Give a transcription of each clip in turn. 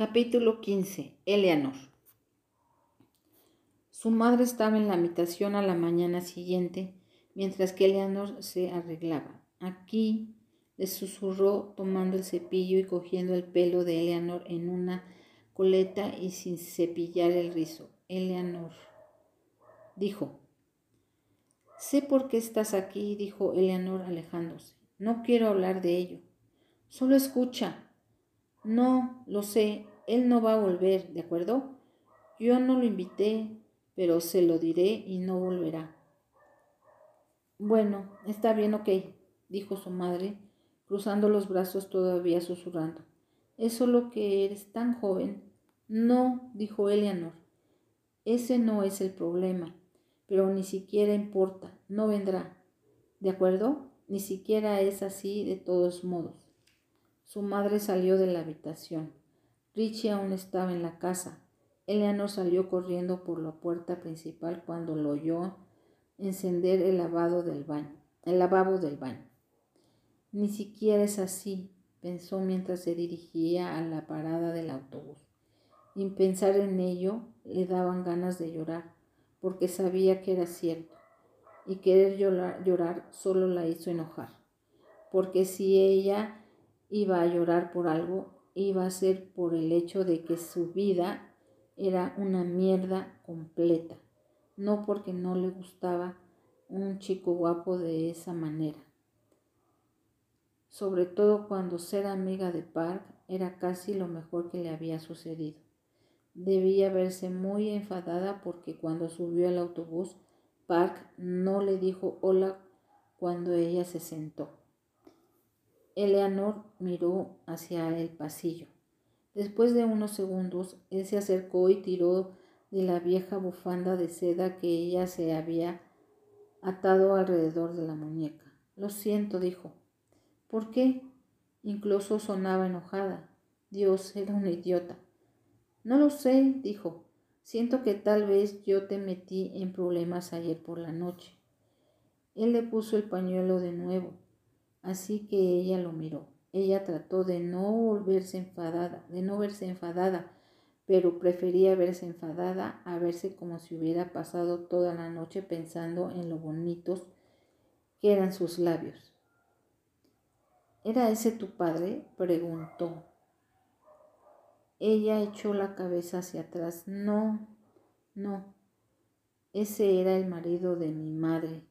Capítulo 15. Eleanor. Su madre estaba en la habitación a la mañana siguiente, mientras que Eleanor se arreglaba. Aquí le susurró tomando el cepillo y cogiendo el pelo de Eleanor en una coleta y sin cepillar el rizo. Eleanor dijo, Sé por qué estás aquí, dijo Eleanor alejándose. No quiero hablar de ello. Solo escucha. No, lo sé, él no va a volver, ¿de acuerdo? Yo no lo invité, pero se lo diré y no volverá. Bueno, está bien, ok, dijo su madre, cruzando los brazos todavía susurrando. Es solo que eres tan joven. No, dijo Eleanor. Ese no es el problema, pero ni siquiera importa, no vendrá. ¿De acuerdo? Ni siquiera es así de todos modos. Su madre salió de la habitación. Richie aún estaba en la casa. Eleanor salió corriendo por la puerta principal cuando lo oyó encender el lavado del baño, el lavabo del baño. Ni siquiera es así, pensó mientras se dirigía a la parada del autobús. Y pensar en ello le daban ganas de llorar, porque sabía que era cierto. Y querer llorar, llorar solo la hizo enojar, porque si ella iba a llorar por algo, iba a ser por el hecho de que su vida era una mierda completa, no porque no le gustaba un chico guapo de esa manera. Sobre todo cuando ser amiga de Park era casi lo mejor que le había sucedido. Debía verse muy enfadada porque cuando subió al autobús, Park no le dijo hola cuando ella se sentó. Eleanor miró hacia el pasillo. Después de unos segundos, él se acercó y tiró de la vieja bufanda de seda que ella se había atado alrededor de la muñeca. Lo siento, dijo. ¿Por qué? Incluso sonaba enojada. Dios, era un idiota. No lo sé, dijo. Siento que tal vez yo te metí en problemas ayer por la noche. Él le puso el pañuelo de nuevo Así que ella lo miró. Ella trató de no volverse enfadada, de no verse enfadada, pero prefería verse enfadada a verse como si hubiera pasado toda la noche pensando en lo bonitos que eran sus labios. ¿Era ese tu padre? preguntó. Ella echó la cabeza hacia atrás. No, no. Ese era el marido de mi madre.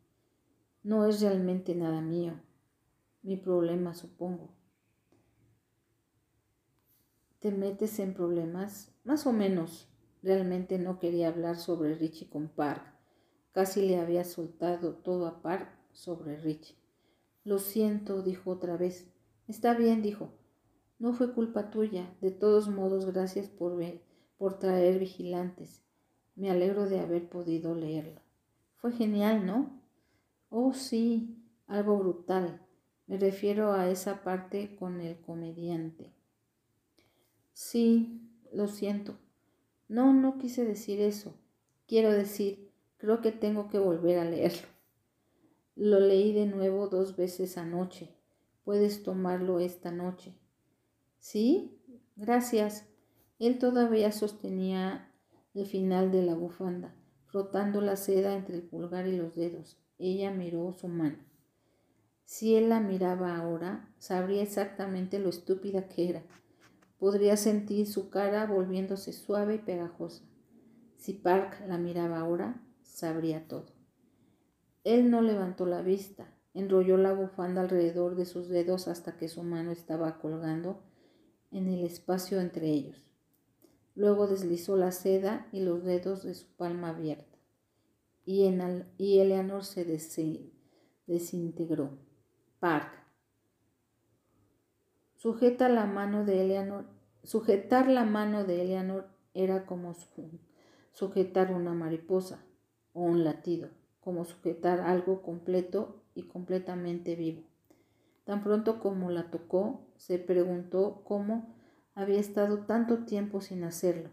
No es realmente nada mío mi problema, supongo. ¿Te metes en problemas? Más o menos. Realmente no quería hablar sobre Richie con Park. Casi le había soltado todo a Park sobre Richie. Lo siento, dijo otra vez. Está bien, dijo. No fue culpa tuya. De todos modos, gracias por, por traer vigilantes. Me alegro de haber podido leerlo. Fue genial, ¿no? Oh, sí, algo brutal. Me refiero a esa parte con el comediante. Sí, lo siento. No, no quise decir eso. Quiero decir, creo que tengo que volver a leerlo. Lo leí de nuevo dos veces anoche. Puedes tomarlo esta noche. ¿Sí? Gracias. Él todavía sostenía el final de la bufanda, frotando la seda entre el pulgar y los dedos. Ella miró su mano. Si él la miraba ahora, sabría exactamente lo estúpida que era. Podría sentir su cara volviéndose suave y pegajosa. Si Park la miraba ahora, sabría todo. Él no levantó la vista, enrolló la bufanda alrededor de sus dedos hasta que su mano estaba colgando en el espacio entre ellos. Luego deslizó la seda y los dedos de su palma abierta, y, en y Eleanor se desintegró. Park. Sujeta la mano de Eleanor. Sujetar la mano de Eleanor era como sujetar una mariposa o un latido, como sujetar algo completo y completamente vivo. Tan pronto como la tocó, se preguntó cómo había estado tanto tiempo sin hacerlo.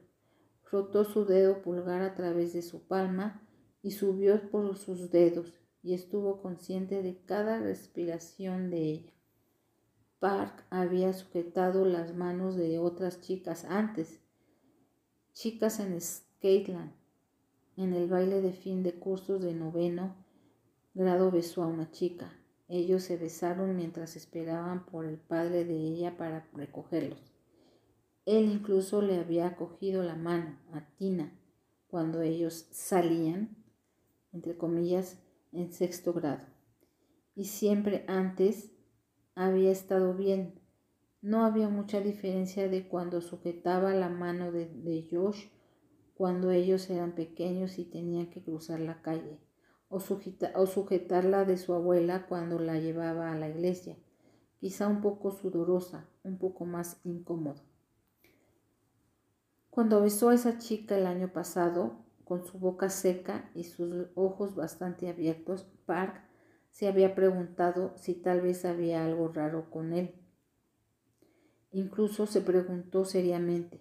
Frotó su dedo pulgar a través de su palma y subió por sus dedos y estuvo consciente de cada respiración de ella. Park había sujetado las manos de otras chicas antes, chicas en Skateland. En el baile de fin de cursos de noveno grado besó a una chica. Ellos se besaron mientras esperaban por el padre de ella para recogerlos. Él incluso le había cogido la mano a Tina cuando ellos salían, entre comillas, en sexto grado. Y siempre antes había estado bien. No había mucha diferencia de cuando sujetaba la mano de, Josh cuando ellos eran pequeños y tenían que cruzar la calle, o, o sujetarla de su abuela cuando la llevaba a la iglesia, quizá un poco sudorosa, un poco más incómodo. Cuando besó a esa chica el año pasado, con su boca seca y sus ojos bastante abiertos, Park se había preguntado si tal vez había algo raro con él. Incluso se preguntó seriamente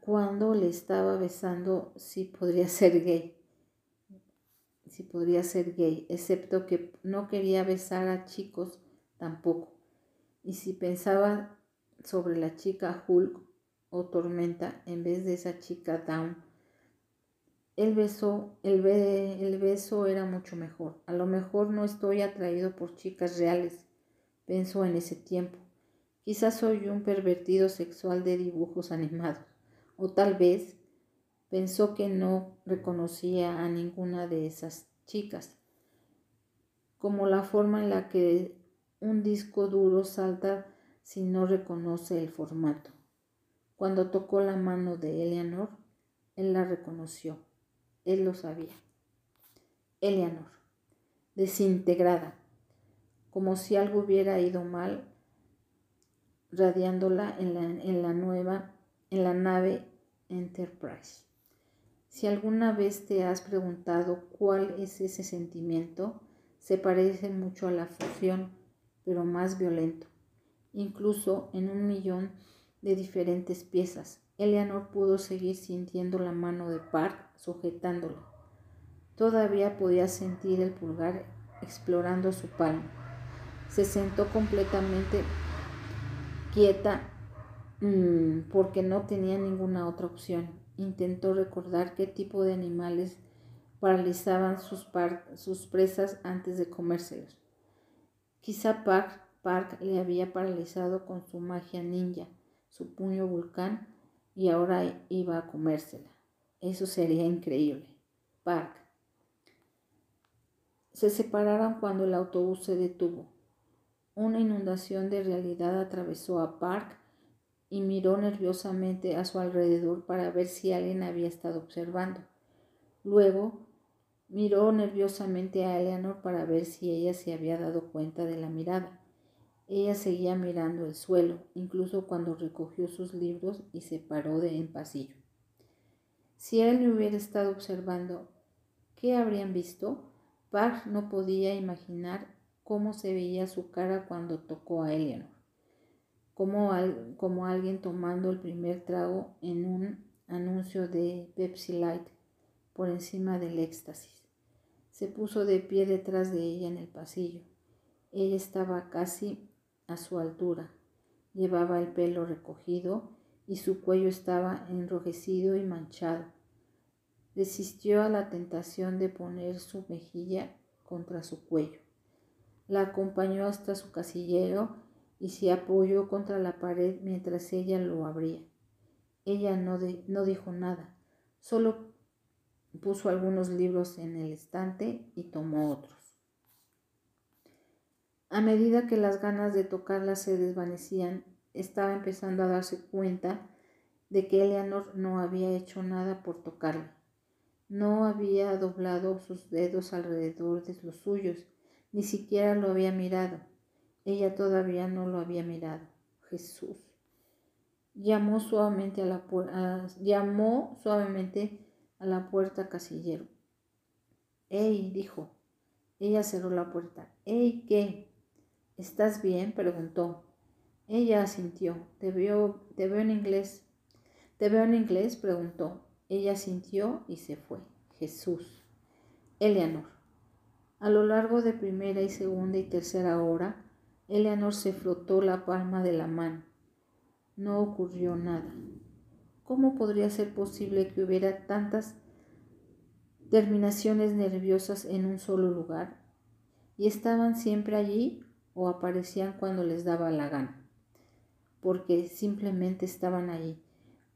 cuando le estaba besando si podría ser gay. Si podría ser gay, excepto que no quería besar a chicos tampoco. Y si pensaba sobre la chica Hulk o Tormenta en vez de esa chica Down, el beso, el, el beso era mucho mejor. A lo mejor no estoy atraído por chicas reales, pensó en ese tiempo. Quizás soy un pervertido sexual de dibujos animados. O tal vez pensó que no reconocía a ninguna de esas chicas, como la forma en la que un disco duro salta si no reconoce el formato. Cuando tocó la mano de Eleanor, él la reconoció. Él lo sabía. Eleanor, desintegrada, como si algo hubiera ido mal, radiándola en la, en la nueva, en la nave Enterprise. Si alguna vez te has preguntado cuál es ese sentimiento, se parece mucho a la fusión, pero más violento. Incluso en un millón de diferentes piezas. Eleanor pudo seguir sintiendo la mano de Park sujetándola. Todavía podía sentir el pulgar explorando su palma. Se sentó completamente quieta mm, porque no tenía ninguna otra opción. Intentó recordar qué tipo de animales paralizaban sus, sus presas antes de comérselos. Quizá Park, Park le había paralizado con su magia ninja su puño volcán y ahora iba a comérsela. Eso sería increíble. Park. Se separaron cuando el autobús se detuvo. Una inundación de realidad atravesó a Park y miró nerviosamente a su alrededor para ver si alguien había estado observando. Luego miró nerviosamente a Eleanor para ver si ella se había dado cuenta de la mirada. Ella seguía mirando el suelo, incluso cuando recogió sus libros y se paró de en pasillo. Si él le hubiera estado observando, ¿qué habrían visto? Park no podía imaginar cómo se veía su cara cuando tocó a Eleanor, como, como alguien tomando el primer trago en un anuncio de Pepsi Light por encima del éxtasis. Se puso de pie detrás de ella en el pasillo. Ella estaba casi a su altura. Llevaba el pelo recogido y su cuello estaba enrojecido y manchado. Resistió a la tentación de poner su mejilla contra su cuello. La acompañó hasta su casillero y se apoyó contra la pared mientras ella lo abría. Ella no, no dijo nada, solo puso algunos libros en el estante y tomó otros. A medida que las ganas de tocarla se desvanecían, estaba empezando a darse cuenta de que Eleanor no había hecho nada por tocarla. No había doblado sus dedos alrededor de los suyos, ni siquiera lo había mirado. Ella todavía no lo había mirado. Jesús. Llamó suavemente a la, llamó suavemente a la puerta casillero. ¡Ey! dijo. Ella cerró la puerta. ¡Ey! ¿Qué? ¿Estás bien? preguntó. Ella asintió. Te veo, te veo en inglés. ¿Te veo en inglés? preguntó. Ella asintió y se fue. Jesús. Eleanor. A lo largo de primera y segunda y tercera hora, Eleanor se frotó la palma de la mano. No ocurrió nada. ¿Cómo podría ser posible que hubiera tantas terminaciones nerviosas en un solo lugar? ¿Y estaban siempre allí o aparecían cuando les daba la gana? Porque simplemente estaban allí.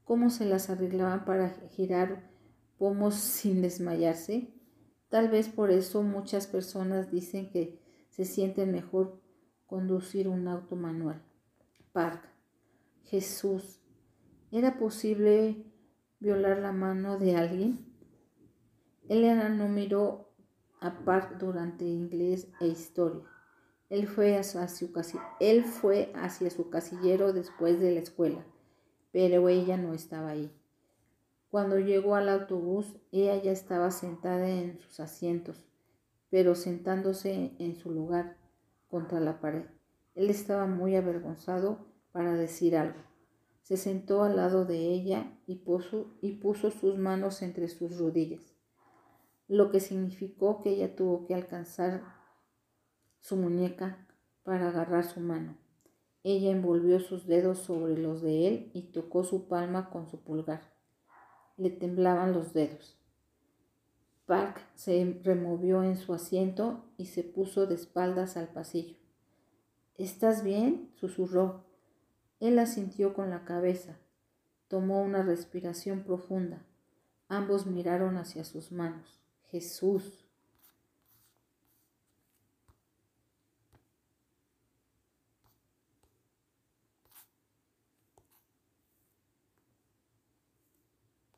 ¿Cómo se las arreglaban para girar pomos sin desmayarse? Tal vez por eso muchas personas dicen que se sienten mejor conducir un auto manual. Park. Jesús. ¿Era posible violar la mano de alguien? Elena no miró a Park durante inglés e historia. Él fue, hacia su casillero después de la escuela, pero ella no estaba ahí. Cuando llegó al autobús, ella ya estaba sentada en sus asientos, pero sentándose en su lugar contra la pared. Él estaba muy avergonzado para decir algo. Se sentó al lado de ella y puso sus manos entre sus rodillas, lo que significó que ella tuvo que alcanzar su muñeca para agarrar su mano. Ella envolvió sus dedos sobre los de él y tocó su palma con su pulgar. Le temblaban los dedos. Park se removió en su asiento y se puso de espaldas al pasillo. ¿Estás bien? susurró. Él asintió con la cabeza. Tomó una respiración profunda. Ambos miraron hacia sus manos. Jesús.